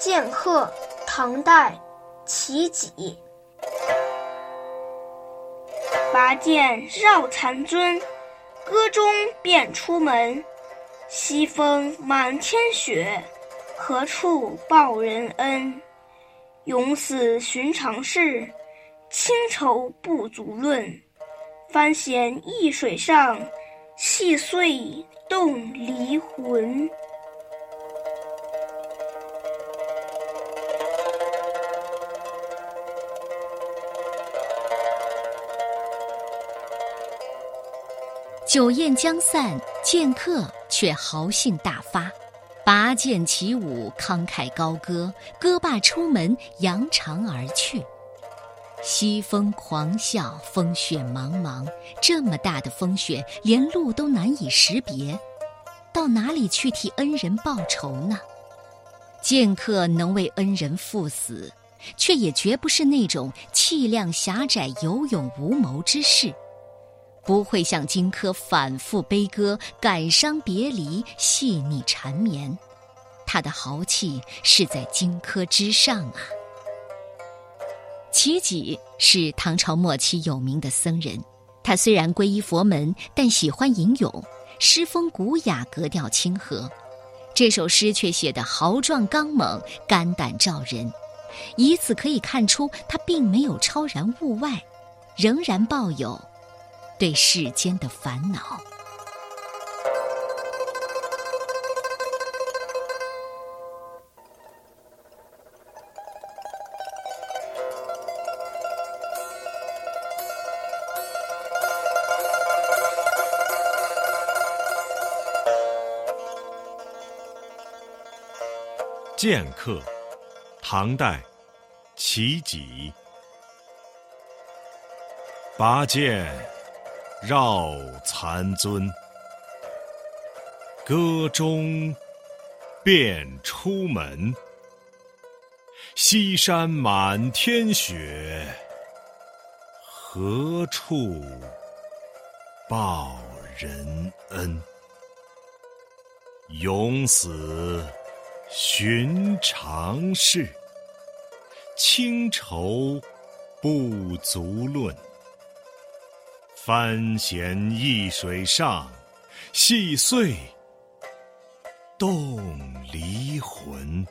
剑客，唐代，齐己。拔剑绕残尊，歌中便出门。西风满天雪，何处报人恩？永死寻常事，清愁不足论。翻弦易水上，细碎动离魂。酒宴将散，剑客却豪兴大发，拔剑起舞，慷慨高歌，歌罢出门，扬长而去。西风狂啸，风雪茫茫，这么大的风雪，连路都难以识别，到哪里去替恩人报仇呢？剑客能为恩人赴死，却也绝不是那种气量狭窄、有勇无谋之士。不会像荆轲反复悲歌、感伤别离、细腻缠绵，他的豪气是在荆轲之上啊。齐己是唐朝末期有名的僧人，他虽然皈依佛门，但喜欢吟咏，诗风古雅，格调清和。这首诗却写得豪壮刚猛、肝胆照人，以此可以看出他并没有超然物外，仍然抱有。对世间的烦恼。剑客，唐代，齐己。拔剑。绕残尊，歌中便出门。西山满天雪，何处报人恩？永死寻常事，清愁不足论。翻弦易水上，细碎动离魂。